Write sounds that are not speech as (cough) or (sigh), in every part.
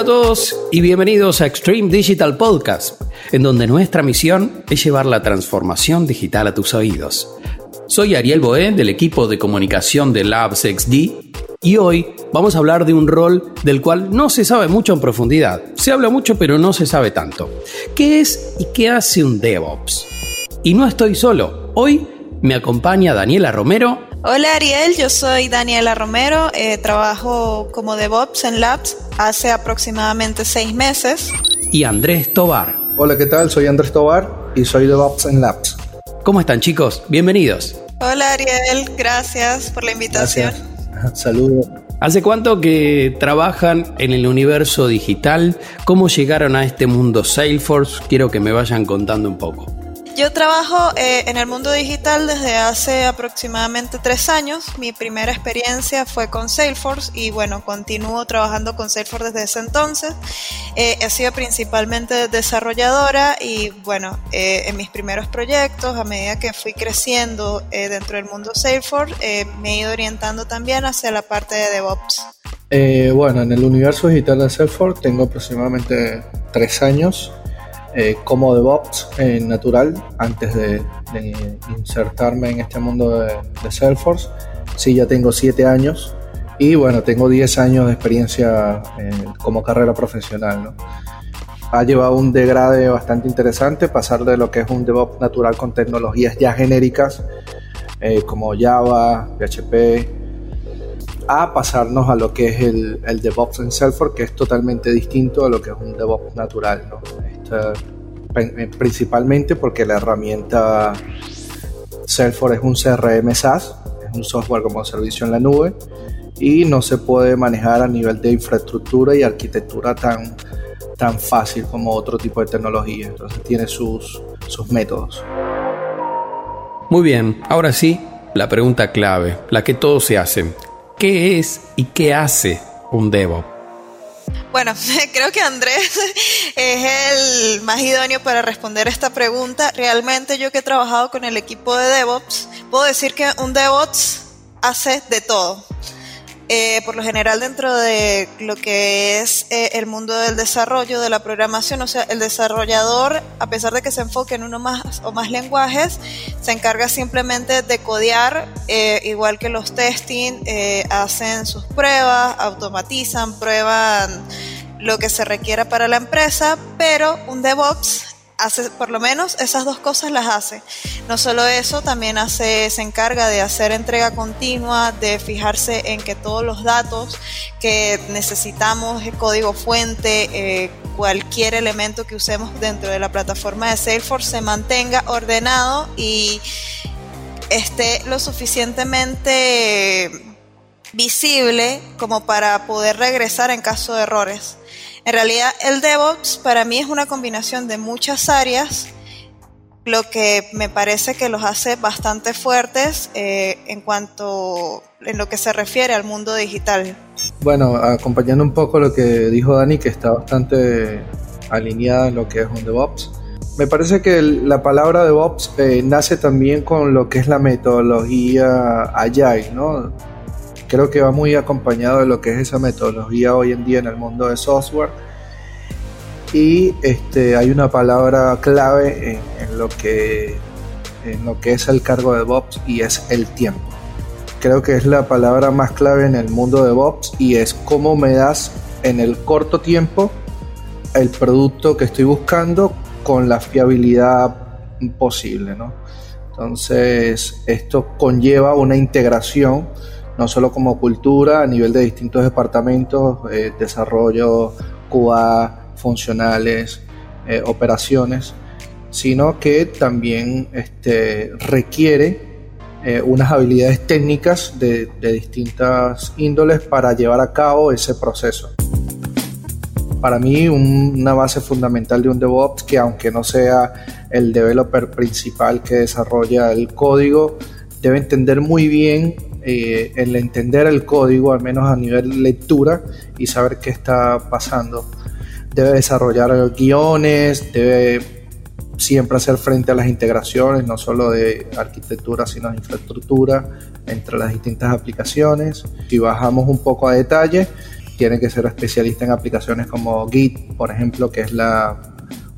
Hola a todos y bienvenidos a Extreme Digital Podcast, en donde nuestra misión es llevar la transformación digital a tus oídos. Soy Ariel Boé del equipo de comunicación de Labs XD y hoy vamos a hablar de un rol del cual no se sabe mucho en profundidad. Se habla mucho pero no se sabe tanto. ¿Qué es y qué hace un DevOps? Y no estoy solo. Hoy me acompaña Daniela Romero. Hola Ariel, yo soy Daniela Romero, eh, trabajo como DevOps en Labs hace aproximadamente seis meses. Y Andrés Tobar. Hola, ¿qué tal? Soy Andrés Tobar y soy DevOps en Labs. ¿Cómo están chicos? Bienvenidos. Hola Ariel, gracias por la invitación. (laughs) Saludos. ¿Hace cuánto que trabajan en el universo digital? ¿Cómo llegaron a este mundo Salesforce? Quiero que me vayan contando un poco. Yo trabajo eh, en el mundo digital desde hace aproximadamente tres años. Mi primera experiencia fue con Salesforce y bueno, continúo trabajando con Salesforce desde ese entonces. Eh, he sido principalmente desarrolladora y bueno, eh, en mis primeros proyectos, a medida que fui creciendo dentro del mundo Salesforce, me he ido orientando también hacia la parte de DevOps. bueno, en el universo digital de Salesforce tengo aproximadamente tres años eh, como DevOps eh, natural antes de, insertarme en este mundo de, Salesforce. Sí, ya tengo 7 años y bueno, tengo 10 años de experiencia eh, como carrera profesional. Ha llevado un degrade bastante interesante pasar de lo que es un DevOps natural con tecnologías ya genéricas como Java, PHP, a pasarnos a lo que es el, el, DevOps en Salesforce, que es totalmente distinto a lo que es un DevOps natural. ¿no? Eh, principalmente porque la herramienta Salesforce es un CRM SaaS, es un software como servicio en la nube y no se puede manejar a nivel de infraestructura y arquitectura tan, tan fácil como otro tipo de tecnología. Entonces tiene sus, sus métodos. Muy bien, ahora sí, la pregunta clave, la que todos se hacen. ¿Qué es y qué hace un DevOps? Bueno, (laughs) creo que Andrés (laughs) es el más idóneo para responder esta pregunta. Realmente yo que he trabajado con el equipo de DevOps, puedo decir que un DevOps hace de todo. Eh, por lo general dentro de lo que es eh, el mundo del desarrollo, de la programación, o sea, el desarrollador, a pesar de que se enfoque en uno más o más lenguajes, se encarga simplemente de codear, eh, igual que los testing, hacen sus pruebas, automatizan, prueban lo que se requiera para la empresa, pero un DevOps hace por lo menos esas dos cosas las hace. No solo eso, también hace, se encarga de hacer entrega continua, de fijarse en que todos los datos que necesitamos, el código fuente, eh, cualquier elemento que usemos dentro de la plataforma de Salesforce se mantenga ordenado y esté lo suficientemente visible como para poder regresar en caso de errores. En realidad el DevOps para mí es una combinación de muchas áreas, lo que me parece que los hace bastante fuertes eh, en cuanto en lo que se refiere al mundo digital. Bueno, acompañando un poco lo que dijo Dani, que está bastante alineada en lo que es un DevOps. Me parece que la palabra DevOps eh, nace también con lo que es la metodología Agile, ¿no? Creo que va muy acompañado de lo que es esa metodología hoy en día en el mundo de software. Y este, hay una palabra clave en, lo que, en lo que es el cargo de DevOps y es el tiempo. Creo que es la palabra más clave en el mundo de DevOps y es cómo me das en el corto tiempo el producto que estoy buscando con la fiabilidad posible. ¿no? Entonces, esto conlleva una integración no solo como cultura a nivel de distintos departamentos, eh, desarrollo, QA, funcionales, eh, operaciones, sino que también este, requiere eh, unas habilidades técnicas de, de distintas índoles para llevar a cabo ese proceso. Para mí una base fundamental de un DevOps que aunque no sea el developer principal que desarrolla el código, debe entender muy bien eh, el entender el código, al menos a nivel lectura, y saber qué está pasando. Debe desarrollar guiones, debe siempre hacer frente a las integraciones, no solo de arquitectura, sino de infraestructura entre las distintas aplicaciones. Si bajamos un poco a detalle, tiene que ser especialista en aplicaciones como Git, por ejemplo, que es la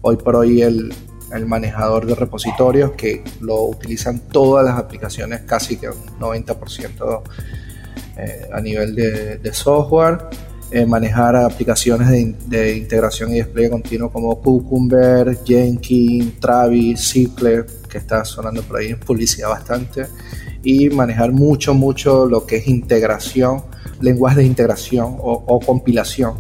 hoy por hoy el, el manejador de repositorios que lo utilizan todas las aplicaciones, casi que un 90% eh, a nivel de, software. Eh, manejar aplicaciones de, integración y despliegue continuo como Cucumber, Jenkins, Travis, Cycle, que está sonando por ahí en publicidad bastante, y manejar mucho, mucho lo que es integración, lenguajes de integración o, compilación,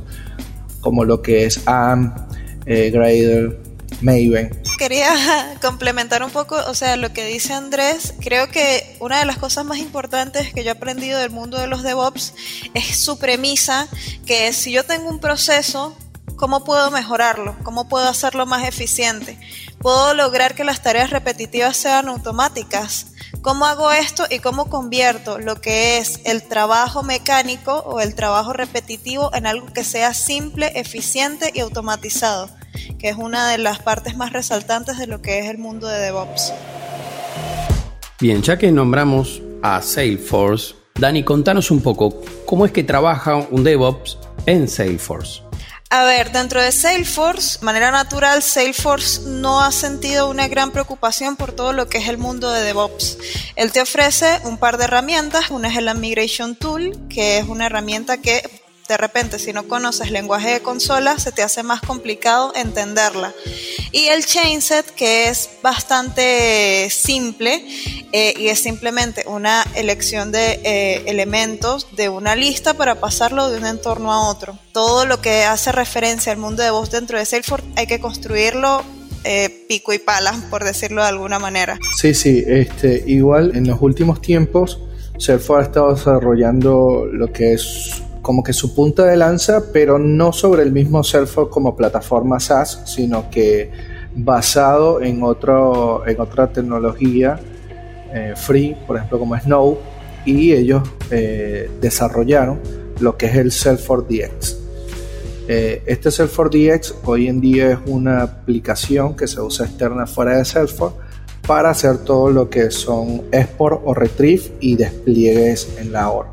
como lo que es AMP, eh, Grader, Maven. Quería (laughs) complementar un poco, o sea, lo que dice Andrés. Creo que una de las cosas más importantes que yo he aprendido del mundo de los DevOps es su premisa, que si yo tengo un proceso, ¿cómo puedo mejorarlo? ¿Cómo puedo hacerlo más eficiente? ¿Puedo lograr que las tareas repetitivas sean automáticas? ¿Cómo hago esto y cómo convierto lo que es el trabajo mecánico o el trabajo repetitivo en algo que sea simple, eficiente y automatizado? Que es una de las partes más resaltantes de lo que es el mundo de DevOps. Bien, ya que nombramos a Salesforce, Dani, contanos un poco cómo es que trabaja un DevOps en Salesforce. A ver, dentro de Salesforce, de manera natural, Salesforce no ha sentido una gran preocupación por todo lo que es el mundo de DevOps. Él te ofrece un par de herramientas. Una es el Migration Tool, que es una herramienta que de repente si no conoces lenguaje de consola se te hace más complicado entenderla. Y el chainset que es bastante simple eh, y es simplemente una elección de eh, elementos de una lista para pasarlo de un entorno a otro. Todo lo que hace referencia al mundo de voz dentro de Salesforce hay que construirlo eh, pico y pala, por decirlo de alguna manera. Sí, sí, este, igual en los últimos tiempos Salesforce ha estado desarrollando lo que es como que su punta de lanza, pero no sobre el mismo Salesforce como plataforma SaaS, sino que basado en, otro, en otra tecnología eh, free, por ejemplo como Snow, y ellos eh, desarrollaron lo que es el Salesforce DX. Eh, este Salesforce DX hoy en día es una aplicación que se usa externa fuera de Salesforce para hacer todo lo que son export o retrieve y despliegues en la hora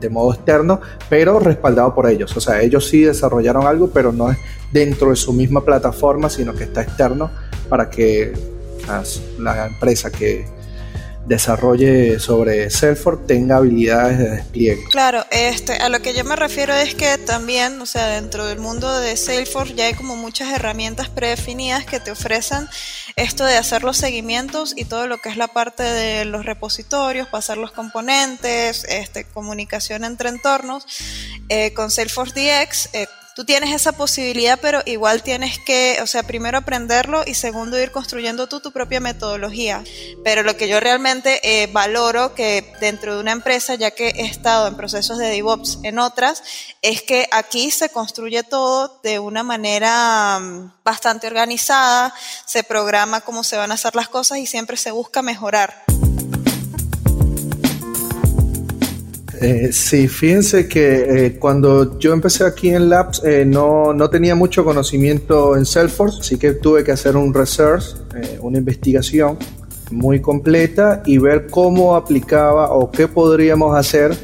de, modo externo, pero respaldado por ellos. O sea, ellos sí desarrollaron algo, pero no es dentro de su misma plataforma, sino que está externo para que la empresa que desarrolle sobre Salesforce tenga habilidades de despliegue. Claro, este, a lo que yo me refiero es que también, o sea, dentro del mundo de Salesforce ya hay como muchas herramientas predefinidas que te ofrecen esto de hacer los seguimientos y todo lo que es la parte de los repositorios, pasar los componentes, este, comunicación entre entornos. Eh, con Salesforce DX, eh, tú tienes esa posibilidad, pero igual tienes que, o sea, primero aprenderlo y segundo ir construyendo tú tu propia metodología. Pero lo que yo realmente eh, valoro que dentro de una empresa, ya que he estado en procesos de DevOps en otras, es que aquí se construye todo de una manera mm, bastante organizada, se programa cómo se van a hacer las cosas y siempre se busca mejorar. Eh, sí, fíjense que eh, cuando yo empecé aquí en Labs eh, no, no, tenía mucho conocimiento en Salesforce, así que tuve que hacer un research, una investigación muy completa y ver cómo aplicaba o qué podríamos hacer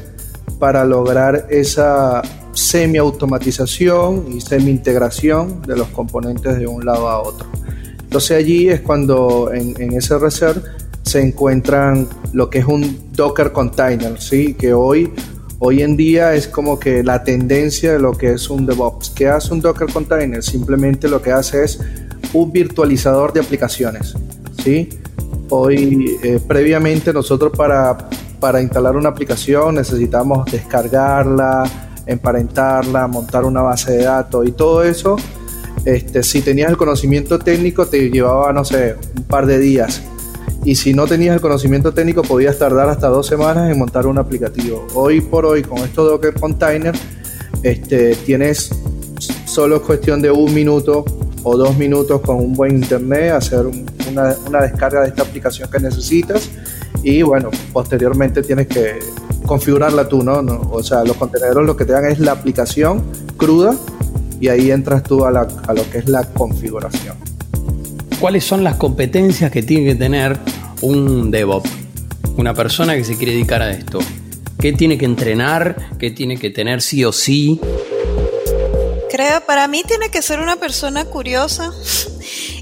para lograr esa semi-automatización y semi-integración de los componentes de un lado a otro. Entonces allí es cuando en, en ese research se encuentran lo que es un Docker container, ¿sí? que hoy, hoy en día es como que la tendencia de lo que es un DevOps. ¿Qué hace un Docker container? Simplemente lo que hace es un virtualizador de aplicaciones. ¿sí? Hoy, eh, previamente, nosotros para, para instalar una aplicación necesitamos descargarla, emparentarla, montar una base de datos y todo eso. Este, si tenías el conocimiento técnico te llevaba, no sé, un par de días y si no tenías el conocimiento técnico podías tardar hasta dos semanas en montar un aplicativo. Hoy por hoy con esto de Docker Container este, tienes solo cuestión de un minuto o dos minutos con un buen internet hacer una, una descarga de esta aplicación que necesitas y bueno, posteriormente tienes que configurarla tú, ¿no? O sea, los contenedores lo que te dan es la aplicación cruda y ahí entras tú a, la, a lo que es la configuración cuáles son las competencias que tiene que tener un DevOps, una persona que se quiere dedicar a esto. ¿Qué tiene que entrenar? ¿Qué tiene que tener sí o sí? Creo, para mí tiene que ser una persona curiosa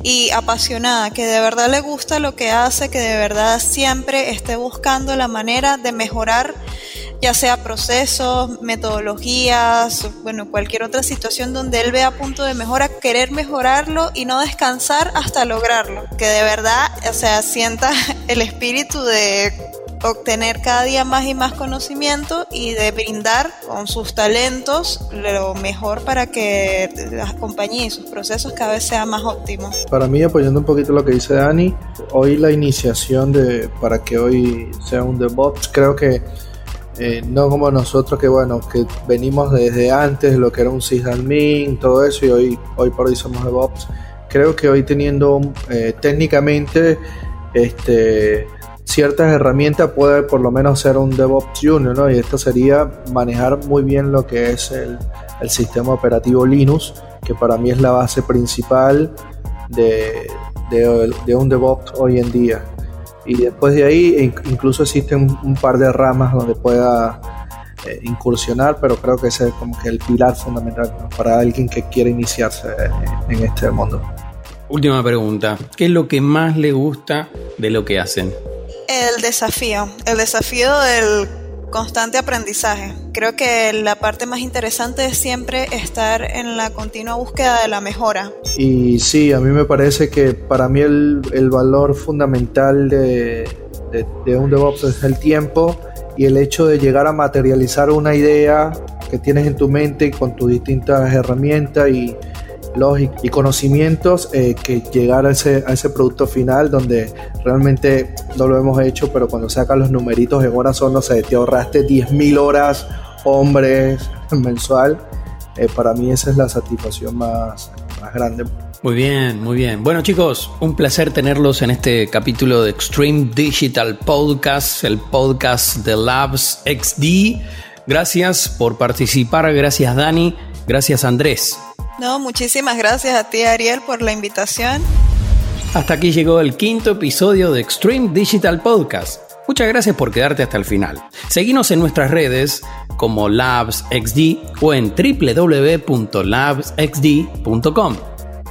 y apasionada, que de verdad le gusta lo que hace, que de verdad siempre esté buscando la manera de mejorar ya sea procesos, metodologías, bueno, cualquier otra situación donde él vea punto de mejora, querer mejorarlo y no descansar hasta lograrlo, que de verdad, o sea, sienta (laughs) el espíritu de obtener cada día más y más conocimiento y de brindar con sus talentos lo mejor para que las compañías y sus procesos cada vez sean más óptimos. Para mí, apoyando un poquito lo que dice Dani, hoy la iniciación de para que hoy sea un DevOps, creo que eh, no como nosotros que bueno, que venimos desde antes, lo que era un sysadmin, todo eso, y hoy, hoy por hoy somos DevOps. Creo que hoy teniendo eh, técnicamente este, ciertas herramientas puede por lo menos ser un DevOps Junior, ¿no? Y esto sería manejar muy bien lo que es el, el sistema operativo Linux, que para mí es la base principal de, de, de un DevOps hoy en día y después de ahí incluso existen un, par de ramas donde pueda eh, incursionar, pero creo que ese es como que el pilar fundamental para alguien que quiere iniciarse en este mundo. Última pregunta, ¿qué es lo que más le gusta de lo que hacen? El desafío, el desafío del constante aprendizaje. Creo que la parte más interesante es siempre estar en la continua búsqueda de la mejora. Y sí, a mí me parece que para mí el, el valor fundamental de, de, un DevOps es el tiempo y el hecho de llegar a materializar una idea que tienes en tu mente con tus distintas herramientas y, y conocimientos eh, que llegar a ese, a ese producto final donde realmente no lo hemos hecho, pero cuando sacas los numeritos en horas son, no sé, te ahorraste 10.000 horas hombres (laughs) mensual. Eh, para mí esa es la satisfacción más, más grande. Muy bien, muy bien. Bueno chicos, un placer tenerlos en este capítulo de Extreme Digital Podcast, el podcast de Labs XD. Gracias por participar, gracias Dani, gracias Andrés. No, muchísimas gracias a ti Ariel por la invitación. Hasta aquí llegó el quinto episodio de Extreme Digital Podcast. Muchas gracias por quedarte hasta el final. Seguimos en nuestras redes como LabsXD o en www.labsxd.com.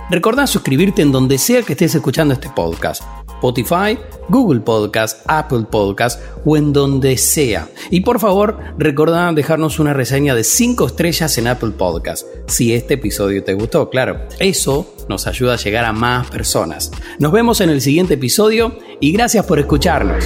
Recordá suscribirte en donde sea que estés escuchando este podcast. Spotify, Google Podcast, Apple Podcast o en donde sea. Y por favor, recordá dejarnos una reseña de 5 estrellas en Apple Podcast. Si este episodio te gustó, claro. Eso nos ayuda a llegar a más personas. Nos vemos en el siguiente episodio y gracias por escucharnos.